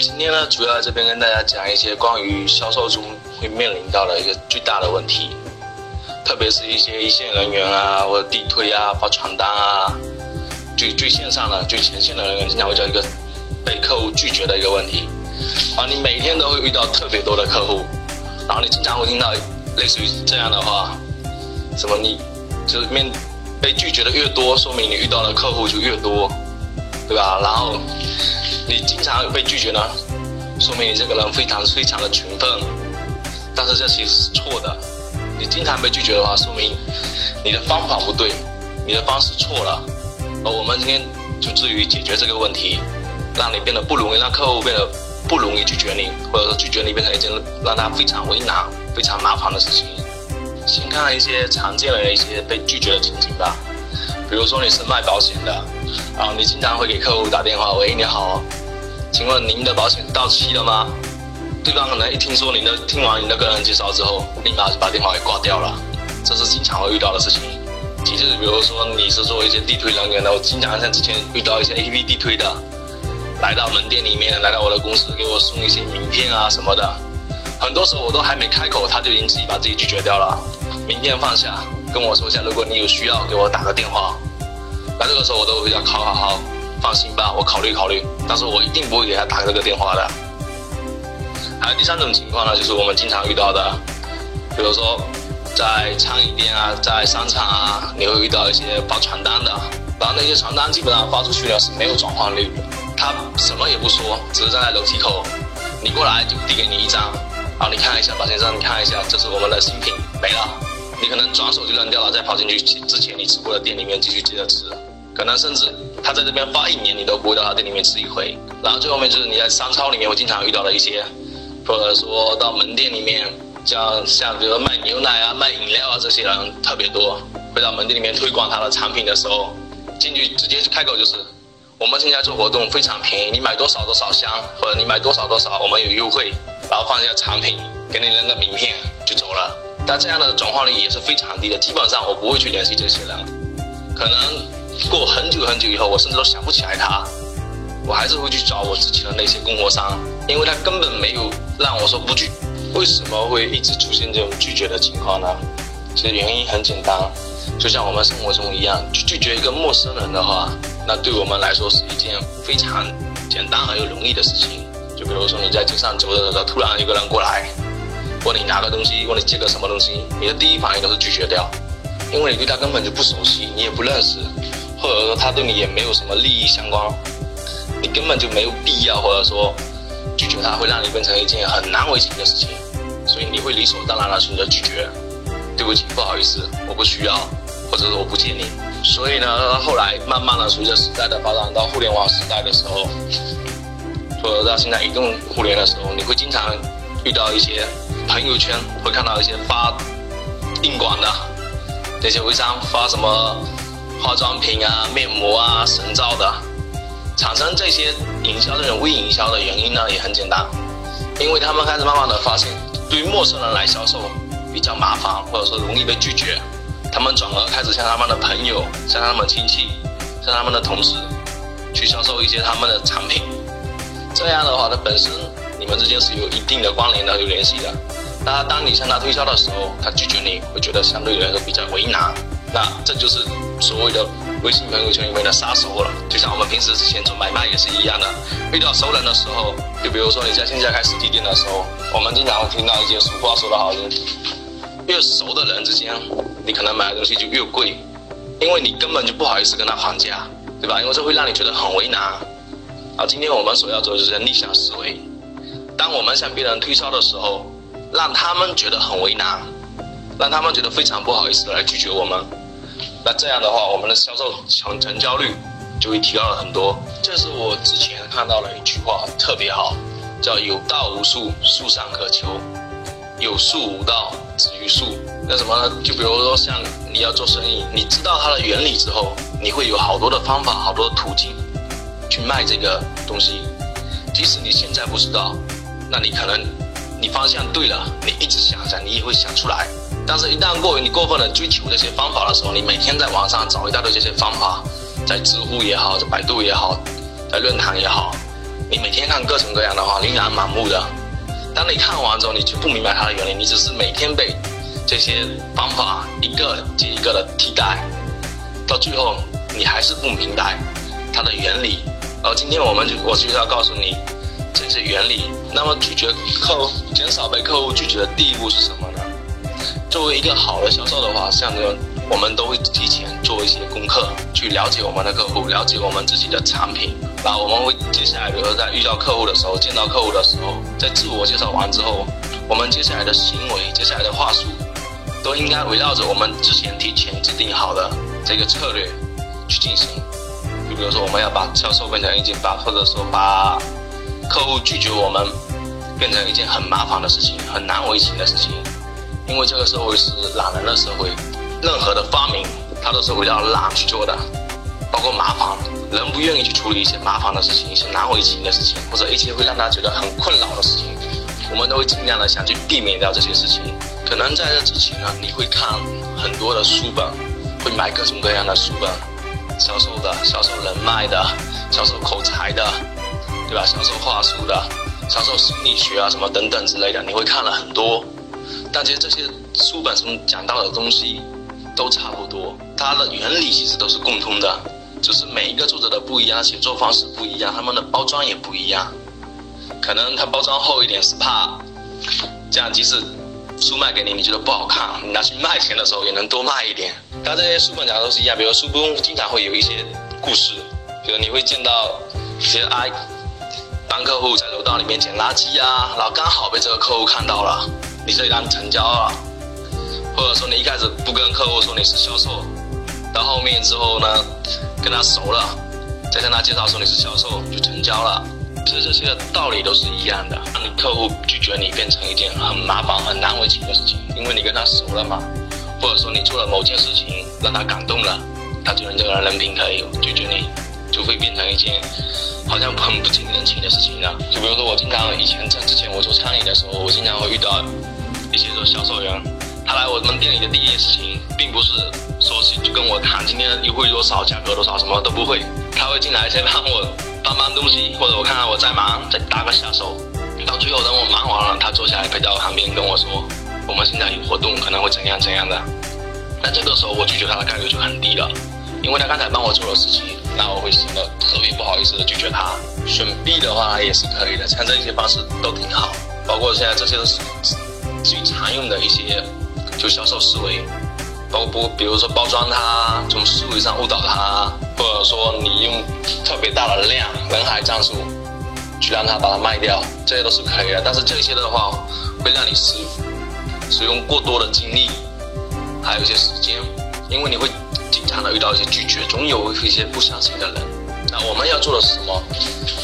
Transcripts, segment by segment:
今天呢，主要在这边跟大家讲一些关于销售中会面临到的一个最大的问题，特别是一些一线人员啊，或者地推啊、发传单啊，最最线上的、最前线的人员，经常会叫一个被客户拒绝的一个问题。啊，你每天都会遇到特别多的客户，然后你经常会听到类似于这样的话。什么？你就是面被拒绝的越多，说明你遇到的客户就越多，对吧？然后你经常被拒绝呢，说明你这个人非常非常的勤奋。但是这其实是错的。你经常被拒绝的话，说明你的方法不对，你的方式错了。而我们今天就至于解决这个问题，让你变得不容易，让客户变得不容易拒绝你，或者说拒绝你变成一件让他非常为难、非常麻烦的事情。先看一些常见的一些被拒绝的情景吧，比如说你是卖保险的，然后你经常会给客户打电话，喂，你好，请问您的保险到期了吗？对方可能一听说您的，听完你的个人介绍之后，立马就把电话给挂掉了，这是经常会遇到的事情。其次，比如说你是做一些地推人员的，我经常像之前遇到一些 A P P 地推的，来到门店里面，来到我的公司给我送一些名片啊什么的，很多时候我都还没开口，他就已经自己把自己拒绝掉了。明天放下，跟我说一下，如果你有需要，给我打个电话。那这个时候我都会讲，好好好，放心吧，我考虑考虑。但是我一定不会给他打这个电话的。还有第三种情况呢，就是我们经常遇到的，比如说在餐饮店啊，在商场啊，你会遇到一些发传单的，然后那些传单基本上发出去了是没有转换率的，他什么也不说，只是站在楼梯口，你过来就递给你一张，然后你看一下，马先生，你看一下，这是我们的新品，没了。你可能转手就扔掉了，再跑进去之前你吃过的店里面继续接着吃，可能甚至他在这边发一年你都不会到他店里面吃一回。然后最后面就是你在商超里面会经常遇到的一些，或者说到门店里面，像像比如说卖牛奶啊、卖饮料啊这些人特别多，会到门店里面推广他的产品的时候，进去直接开口就是，我们现在做活动非常便宜，你买多少多少箱，或者你买多少多少我们有优惠，然后放一下产品，给你扔个名片就走了。但这样的转化率也是非常低的，基本上我不会去联系这些人，可能过很久很久以后，我甚至都想不起来他，我还是会去找我之前的那些供货商，因为他根本没有让我说不拒。为什么会一直出现这种拒绝的情况呢？其实原因很简单，就像我们生活中一样，去拒绝一个陌生人的话，那对我们来说是一件非常简单而又容易的事情。就比如说你在街上走着走着，突然有个人过来。问你拿个东西，问你借个什么东西，你的第一反应都是拒绝掉，因为你对他根本就不熟悉，你也不认识，或者说他对你也没有什么利益相关，你根本就没有必要，或者说拒绝他会让你变成一件很难为情的事情，所以你会理所当然的选择拒绝。对不起，不好意思，我不需要，或者说我不接你。所以呢，后来慢慢的随着时代的发展，到互联网时代的时候，或者到现在移动互联的时候，你会经常遇到一些。朋友圈会看到一些发硬广的那些微商发什么化妆品啊、面膜啊、神皂的，产生这些营销这种微营销的原因呢，也很简单，因为他们开始慢慢的发现，对于陌生人来销售比较麻烦，或者说容易被拒绝，他们转而开始向他们的朋友、向他们亲戚、向他们的同事去销售一些他们的产品，这样的话，它本身你们之间是有一定的关联的、有联系的。那当你向他推销的时候，他拒绝你，会觉得相对来说比较为难。那这就是所谓的微信朋友圈里面的杀手了。就像我们平时之前做买卖也是一样的，遇到熟人的时候，就比如说你在线下开实体店的时候，我们经常会听到一些俗话说得好，就是越熟的人之间，你可能买的东西就越贵，因为你根本就不好意思跟他还价，对吧？因为这会让你觉得很为难。好，今天我们所要做的就是逆向思维，当我们向别人推销的时候。让他们觉得很为难，让他们觉得非常不好意思来拒绝我们。那这样的话，我们的销售成成交率就会提高了很多。这是我之前看到了一句话，特别好，叫“有道无术，术上可求”。有术无道，止于术。那什么呢？就比如说像你要做生意，你知道它的原理之后，你会有好多的方法，好多的途径去卖这个东西。即使你现在不知道，那你可能你方向对了，你一直想想，你也会想出来。但是，一旦过于你过分的追求这些方法的时候，你每天在网上找一大堆这些方法，在知乎也好，在百度也好，在论坛也好，你每天看各种各样的话，琳琅满目的。当你看完之后，你就不明白它的原理，你只是每天被这些方法一个接一个的替代，到最后你还是不明白它的原理。而今天我们我就是要告诉你这些原理。那么拒绝客户，减少被客户拒绝的第一步是什么呢？作为一个好的销售的话，像这种我们都会提前做一些功课，去了解我们的客户，了解我们自己的产品。那我们会接下来，比如说在遇到客户的时候，见到客户的时候，在自我介绍完之后，我们接下来的行为，接下来的话术，都应该围绕着我们之前提前制定好的这个策略去进行。就比如说，我们要把销售变成一件把，或者说把客户拒绝我们变成一件很麻烦的事情，很难为情的事情。因为这个社会是懒人的社会，任何的发明它都是围绕懒去做的，包括麻烦，人不愿意去处理一些麻烦的事情，一些难为情的事情，或者一些会让他觉得很困扰的事情，我们都会尽量的想去避免掉这些事情。可能在这之前呢，你会看很多的书本，会买各种各样的书本，销售的、销售人脉的、销售口才的，对吧？销售话术的、销售心理学啊什么等等之类的，你会看了很多。但其实这些书本上讲到的东西都差不多，它的原理其实都是共通的，只是每一个作者的不一样，写作方式不一样，他们的包装也不一样。可能他包装厚一点是怕，这样即使书卖给你，你觉得不好看，你拿去卖钱的时候也能多卖一点。但这些书本讲的都是一样，比如书中经常会有一些故事，比如你会见到一些爱帮客户在楼道里面捡垃圾啊，然后刚好被这个客户看到了。你这一单成交了，或者说你一开始不跟客户说你是销售，到后面之后呢，跟他熟了，再跟他介绍说你是销售就成交了。其实这些道理都是一样的，让你客户拒绝你变成一件很麻烦、很难为情的事情，因为你跟他熟了嘛，或者说你做了某件事情让他感动了，他觉得这个人人品可以拒绝你，就会变成一件。好像很不近人情的事情呢。就比如说，我经常以前在之前我做餐饮的时候，我经常会遇到一些销售员，他来我们店里的第一件事情，并不是说是就跟我谈今天优惠多少、价格多少，什么都不会。他会进来先帮我搬搬东西，或者我看看我在忙，再搭个下手。到最后等我忙完了，他坐下来陪在我旁边跟我说，我们现在有活动，可能会怎样怎样的。那这个时候我拒绝他的概率就很低了，因为他刚才帮我做了事情。那我会显得特别不好意思的拒绝他。选 B 的话也是可以的，像这些方式都挺好。包括现在这些都是最常用的一些就销售思维，包括比如说包装它，从思维上误导它，或者说你用特别大的量人海战术去让他把它卖掉，这些都是可以的。但是这些的话会让你使使用过多的精力，还有一些时间，因为你会。经常的遇到一些拒绝，总有一些不相信的人。那我们要做的是什么？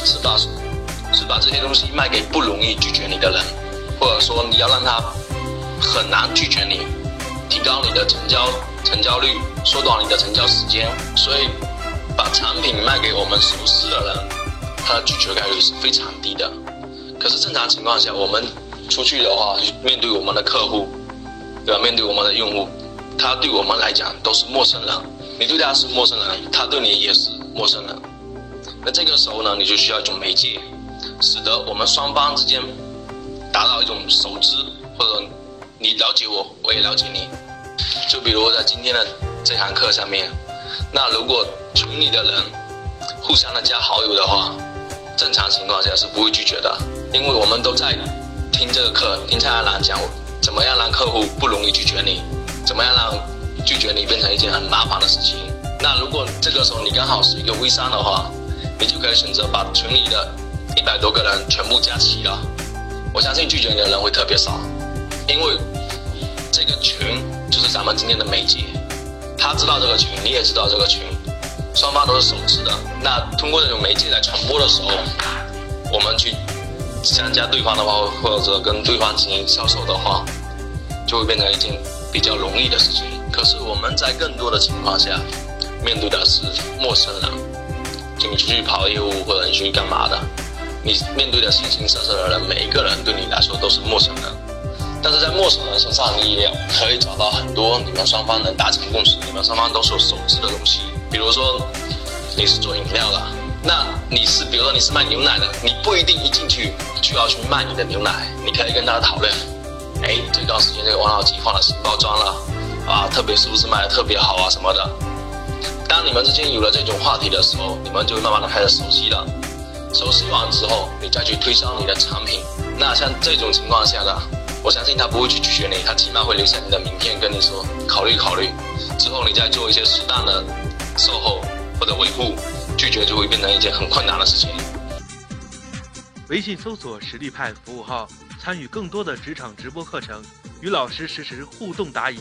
是把是把这些东西卖给不容易拒绝你的人，或者说你要让他很难拒绝你，提高你的成交成交率，缩短你的成交时间。所以把产品卖给我们熟识的人，他的拒绝概率是非常低的。可是正常情况下，我们出去的话，面对我们的客户，对吧？面对我们的用户。他对我们来讲都是陌生人，你对他是陌生人，他对你也是陌生人。那这个时候呢，你就需要一种媒介，使得我们双方之间达到一种熟知，或者你了解我，我也了解你。就比如在今天的这堂课上面，那如果群里的人互相的加好友的话，正常情况下是不会拒绝的，因为我们都在听这个课，听蔡安澜讲怎么样让客户不容易拒绝你。怎么样让拒绝你变成一件很麻烦的事情？那如果这个时候你刚好是一个微商的话，你就可以选择把群里的一百多个人全部加齐了。我相信拒绝你的人会特别少，因为这个群就是咱们今天的媒介。他知道这个群，你也知道这个群，双方都是熟知的。那通过这种媒介来传播的时候，我们去想加对方的话，或者跟对方进行销售的话，就会变成一件比较容易的事情。可是我们在更多的情况下，面对的是陌生人，就你出去跑业务或者你出去干嘛的，你面对的形形色色的人，每一个人对你来说都是陌生人。但是在陌生人身上，你也可以找到很多你们双方能达成共识、你们双方都是有熟知的东西。比如说，你是做饮料的，那你是比如说你是卖牛奶的，你不一定一进去就要去卖你的牛奶，你可以跟大家讨论，哎，这段时间这个王老吉换了新包装了，啊，特别是不是卖的特别好啊什么的。当你们之间有了这种话题的时候，你们就慢慢的开始熟悉了。熟悉完之后，你再去推销你的产品。那像这种情况下呢？我相信他不会去拒绝你，他起码会留下你的名片，跟你说考虑考虑，之后你再做一些适当的售后或者维护，拒绝就会变成一件很困难的事情。微信搜索实力派服务号，参与更多的职场直播课程，与老师实时互动答疑。